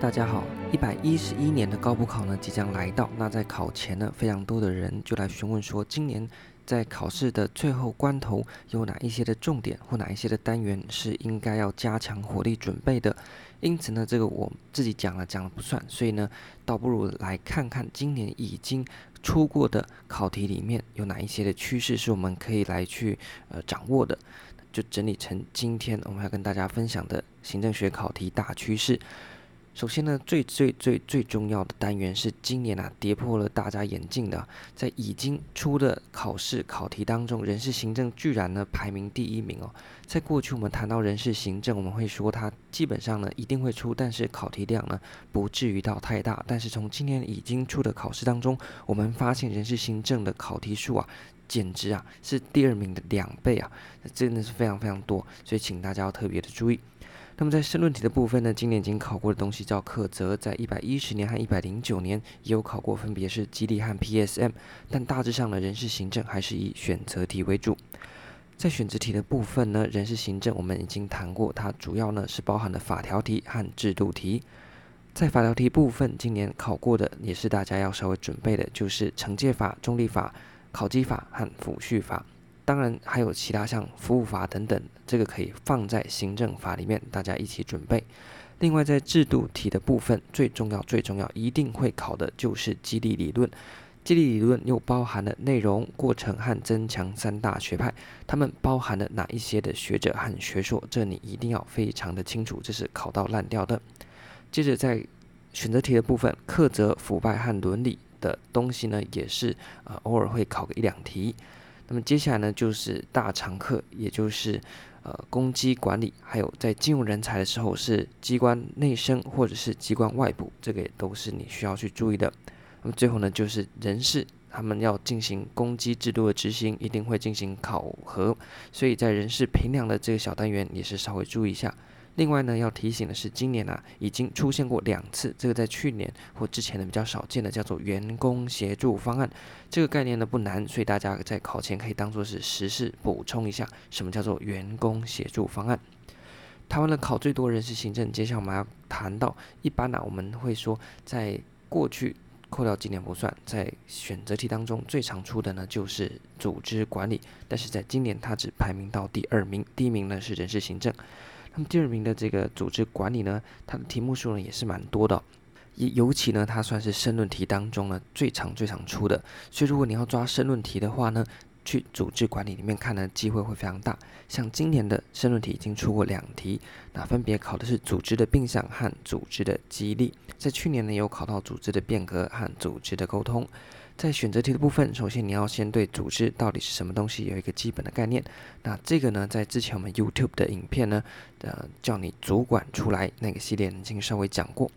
大家好，一百一十一年的高补考呢即将来到。那在考前呢，非常多的人就来询问说，今年在考试的最后关头，有哪一些的重点或哪一些的单元是应该要加强火力准备的？因此呢，这个我自己讲了讲了不算，所以呢，倒不如来看看今年已经出过的考题里面有哪一些的趋势是我们可以来去呃掌握的，就整理成今天我们要跟大家分享的行政学考题大趋势。首先呢，最最最最重要的单元是今年啊跌破了大家眼镜的，在已经出的考试考题当中，人事行政居然呢排名第一名哦。在过去我们谈到人事行政，我们会说它基本上呢一定会出，但是考题量呢不至于到太大。但是从今年已经出的考试当中，我们发现人事行政的考题数啊，简直啊是第二名的两倍啊，真的是非常非常多，所以请大家要特别的注意。那么在申论题的部分呢，今年已经考过的东西叫课则，在一百一十年和一百零九年也有考过，分别是激励和 PSM，但大致上呢，人事行政还是以选择题为主。在选择题的部分呢，人事行政我们已经谈过，它主要呢是包含了法条题和制度题。在法条题部分，今年考过的也是大家要稍微准备的，就是惩戒法、中立法、考绩法和抚恤法。当然还有其他像服务法等等，这个可以放在行政法里面，大家一起准备。另外，在制度题的部分，最重要、最重要，一定会考的就是激励理论。激励理论又包含了内容、过程和增强三大学派，它们包含了哪一些的学者和学说？这你一定要非常的清楚，这是考到烂掉的。接着在选择题的部分，课则、腐败和伦理的东西呢，也是呃偶尔会考个一两题。那么接下来呢，就是大常客，也就是呃公机管理，还有在进入人才的时候是机关内生或者是机关外部，这个也都是你需要去注意的。那么最后呢，就是人事，他们要进行公机制度的执行，一定会进行考核，所以在人事评量的这个小单元也是稍微注意一下。另外呢，要提醒的是，今年啊已经出现过两次，这个在去年或之前的比较少见的，叫做员工协助方案。这个概念呢不难，所以大家在考前可以当做是时事补充一下，什么叫做员工协助方案？台湾的考最多人事行政，接下来我们要谈到，一般呢、我们会说，在过去扣掉今年不算，在选择题当中最常出的呢就是组织管理，但是在今年它只排名到第二名，第一名呢是人事行政。那么第二名的这个组织管理呢，它的题目数呢也是蛮多的哦，也尤其呢它算是申论题当中呢最常最常出的，所以如果你要抓申论题的话呢，去组织管理里面看呢机会会非常大。像今年的申论题已经出过两题，那分别考的是组织的并项和组织的激励，在去年呢有考到组织的变革和组织的沟通。在选择题的部分，首先你要先对组织到底是什么东西有一个基本的概念。那这个呢，在之前我们 YouTube 的影片呢，呃，叫你主管出来那个系列已经稍微讲过。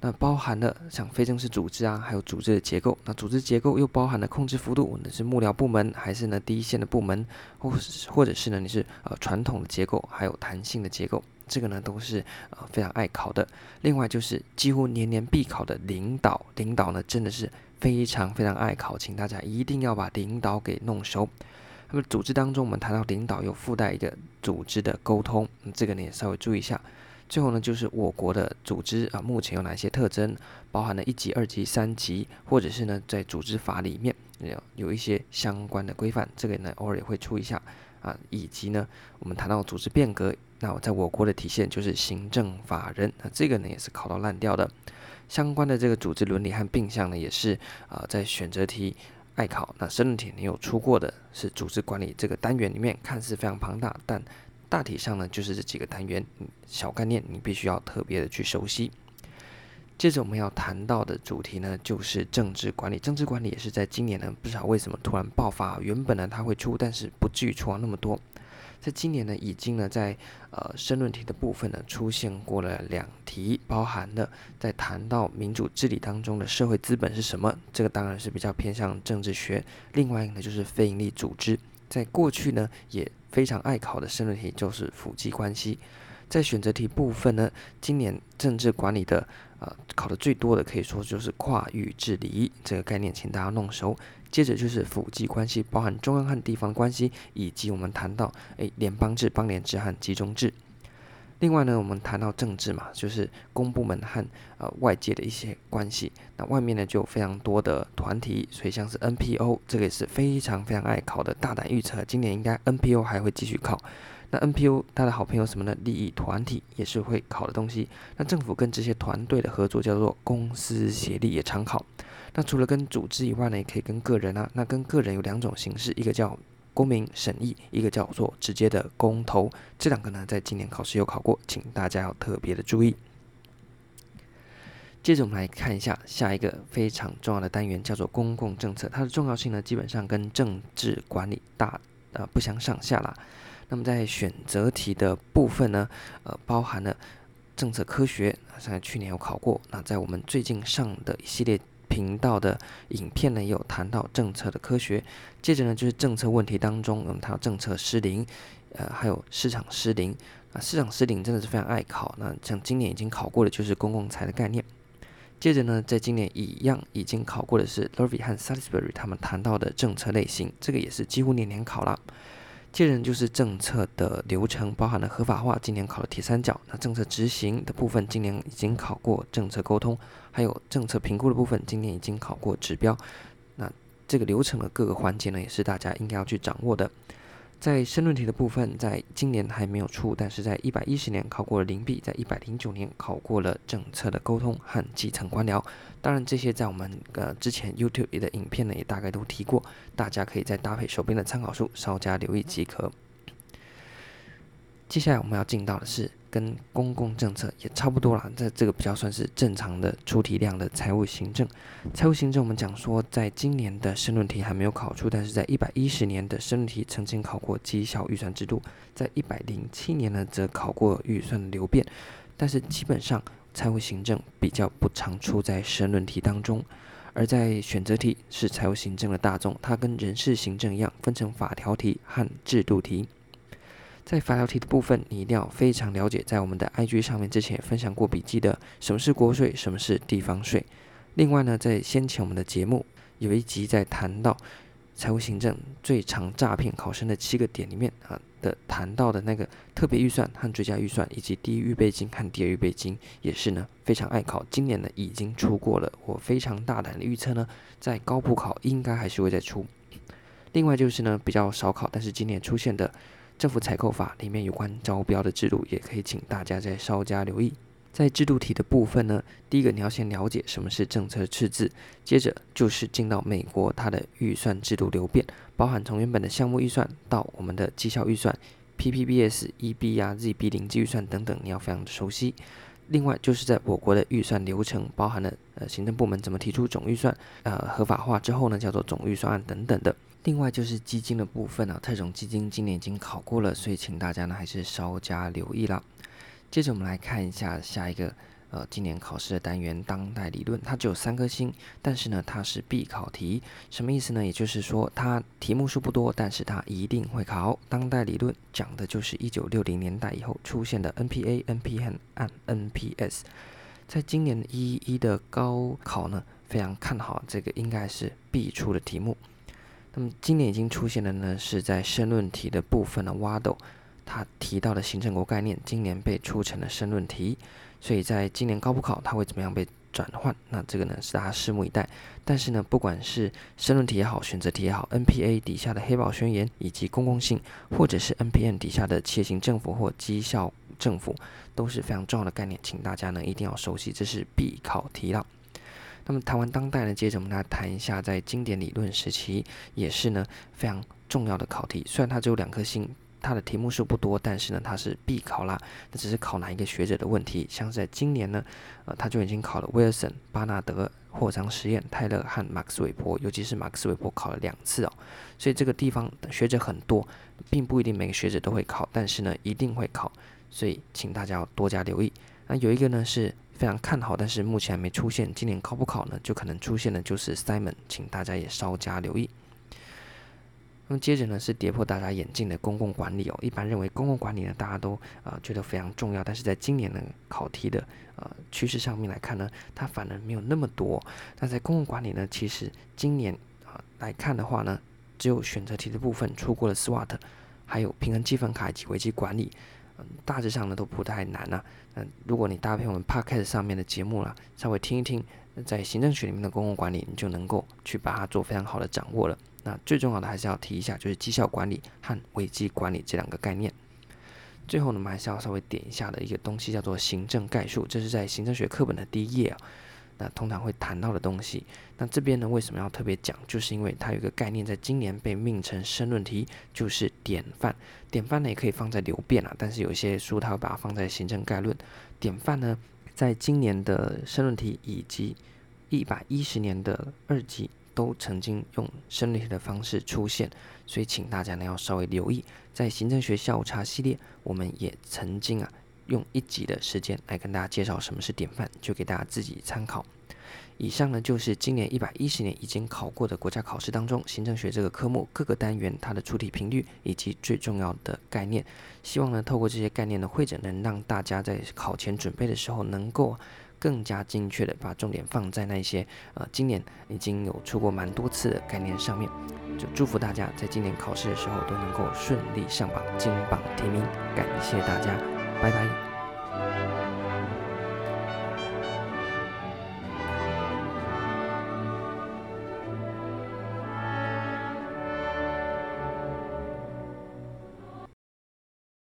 那包含了像非正式组织啊，还有组织的结构。那组织结构又包含了控制幅度，那是幕僚部门还是呢第一线的部门，或或者是呢你是呃传统的结构，还有弹性的结构，这个呢都是呃非常爱考的。另外就是几乎年年必考的领导，领导呢真的是。非常非常爱考，请大家一定要把领导给弄熟。那么组织当中，我们谈到领导有附带一个组织的沟通，这个呢也稍微注意一下。最后呢，就是我国的组织啊，目前有哪些特征，包含了一级、二级、三级，或者是呢在组织法里面有有一些相关的规范，这个呢偶尔也会出一下啊。以及呢，我们谈到组织变革，那我在我国的体现就是行政法人，那这个呢也是考到烂掉的。相关的这个组织伦理和并项呢，也是啊、在选择题爱考。那申论题你有出过的是组织管理这个单元里面，看似非常庞大，但大体上呢就是这几个单元，小概念你必须要特别的去熟悉。接着我们要谈到的主题呢，就是政治管理。政治管理也是在今年呢，不知道为什么突然爆发，原本呢它会出，但是不至于出到那么多。在今年呢，已经呢在呃申论题的部分呢出现过了两题，包含了在谈到民主治理当中的社会资本是什么，这个当然是比较偏向政治学。另外一个呢就是非营利组织，在过去呢也非常爱考的申论题就是辅机关系。在选择题部分呢，今年政治管理的呃考的最多的可以说就是跨域治理这个概念，请大家弄熟。接着就是辅机关系，包含中央和地方关系，以及我们谈到诶联邦制、邦联制和集中制。另外呢，我们谈到政治嘛，就是公部门和呃外界的一些关系。那外面呢就有非常多的团体，所以像是 NPO 这个也是非常非常爱考的，大胆预测今年应该 NPO 还会继续考。那 NPO 它的好朋友什么呢？利益团体也是会考的东西。那政府跟这些团队的合作叫做公私协力，也常考。那除了跟组织以外呢，也可以跟个人啊。那跟个人有两种形式，一个叫公民审议，一个叫做直接的公投。这两个呢，在今年考试有考过，请大家要特别的注意。接着我们来看一下下一个非常重要的单元，叫做公共政策。它的重要性呢，基本上跟政治管理大呃不相上下啦。那么在选择题的部分呢，呃，包含了政策科学，像去年有考过。那在我们最近上的一系列。频道的影片呢，也有谈到政策的科学。接着呢，就是政策问题当中，嗯，谈到政策失灵，呃，还有市场失灵。啊，市场失灵真的是非常爱考。那像今年已经考过的，就是公共财的概念。接着呢，在今年一样已经考过的是 Lurvy 和 Salisbury 他们谈到的政策类型，这个也是几乎年年考了。接着就是政策的流程，包含了合法化，今年考了铁三角。那政策执行的部分，今年已经考过政策沟通，还有政策评估的部分，今年已经考过指标。那这个流程的各个环节呢，也是大家应该要去掌握的。在申论题的部分，在今年还没有出，但是在一百一十年考过了零币，在一百零九年考过了政策的沟通和基层官僚。当然，这些在我们呃之前 YouTube 的影片呢，也大概都提过，大家可以再搭配手边的参考书稍加留意即可。接下来我们要进到的是。跟公共政策也差不多了，这这个比较算是正常的出题量的财务行政。财务行政我们讲说，在今年的申论题还没有考出，但是在一百一十年的申论题曾经考过绩效预算制度，在一百零七年呢则考过预算流变，但是基本上财务行政比较不常出在申论题当中，而在选择题是财务行政的大宗，它跟人事行政一样分成法条题和制度题。在法条题的部分，你一定要非常了解，在我们的 IG 上面之前也分享过笔记的，什么是国税，什么是地方税。另外呢，在先前我们的节目有一集在谈到财务行政最常诈骗考生的七个点里面啊的谈到的那个特别预算和追加预算，以及第一预备金和第二预备金，也是呢非常爱考。今年呢已经出过了，我非常大胆的预测呢，在高普考应该还是会再出。另外就是呢比较少考，但是今年出现的。政府采购法里面有关招标的制度，也可以请大家再稍加留意。在制度题的部分呢，第一个你要先了解什么是政策赤字，接着就是进到美国它的预算制度流变，包含从原本的项目预算到我们的绩效预算、PPBS、EB 啊、ZB 零计预算等等，你要非常的熟悉。另外就是在我国的预算流程，包含了呃行政部门怎么提出总预算，呃合法化之后呢叫做总预算案等等的。另外就是基金的部分啊，特种基金今年已经考过了，所以请大家呢还是稍加留意啦。接着我们来看一下下一个呃今年考试的单元——当代理论，它只有三颗星，但是呢它是必考题，什么意思呢？也就是说它题目数不多，但是它一定会考。当代理论讲的就是一九六零年代以后出现的 NPA、NPN 和 NPS，在今年一一的高考呢，非常看好这个应该是必出的题目。那么今年已经出现的呢，是在申论题的部分的挖斗，他提到的行政国概念，今年被出成了申论题，所以在今年高普考，它会怎么样被转换？那这个呢，是大家拭目以待。但是呢，不管是申论题也好，选择题也好，NPA 底下的黑宝宣言以及公共性，或者是 NPN 底下的企业型政府或绩效政府，都是非常重要的概念，请大家呢一定要熟悉，这是必考题了。那么谈完当代呢，接着我们来谈一下在经典理论时期，也是呢非常重要的考题。虽然它只有两颗星，它的题目数不多，但是呢它是必考啦。那只是考哪一个学者的问题。像是在今年呢，呃，他就已经考了威尔森、巴纳德、霍桑实验、泰勒和马克斯韦伯，尤其是马克斯韦伯考了两次哦。所以这个地方学者很多，并不一定每个学者都会考，但是呢一定会考，所以请大家要多加留意。那有一个呢是。非常看好，但是目前还没出现。今年考不考呢？就可能出现的，就是 Simon，请大家也稍加留意。那么接着呢，是跌破大家眼镜的公共管理哦。一般认为公共管理呢，大家都啊、呃、觉得非常重要，但是在今年呢考题的呃趋势上面来看呢，它反而没有那么多。那在公共管理呢，其实今年啊、来看的话呢，只有选择题的部分出过了 SWOT，还有平衡计分卡以及危机管理。嗯，大致上呢都不太难啊。嗯，如果你搭配我们 Podcast 上面的节目啦，稍微听一听，在行政学里面的公共管理，你就能够去把它做非常好的掌握了。那最重要的还是要提一下，就是绩效管理和危机管理这两个概念。最后呢，我们还是要稍微点一下的一个东西，叫做行政概述，这是在行政学课本的第一页啊。那通常会谈到的东西，那这边呢为什么要特别讲？就是因为它有一个概念，在今年被命成申论题，就是典范。典范呢也可以放在流变啊，但是有些书它会把它放在行政概论。典范呢，在今年的申论题以及一百一十年的二级都曾经用申论题的方式出现，所以请大家呢要稍微留意，在行政学下午茶系列，我们也曾经啊。用一集的时间来跟大家介绍什么是典范，就给大家自己参考。以上呢就是今年一百一十年已经考过的国家考试当中，行政学这个科目各个单元它的出题频率以及最重要的概念。希望呢透过这些概念的汇整，能让大家在考前准备的时候，能够更加精确的把重点放在那些呃今年已经有出过蛮多次的概念上面。就祝福大家在今年考试的时候都能够顺利上榜，金榜题名。感谢大家。拜拜。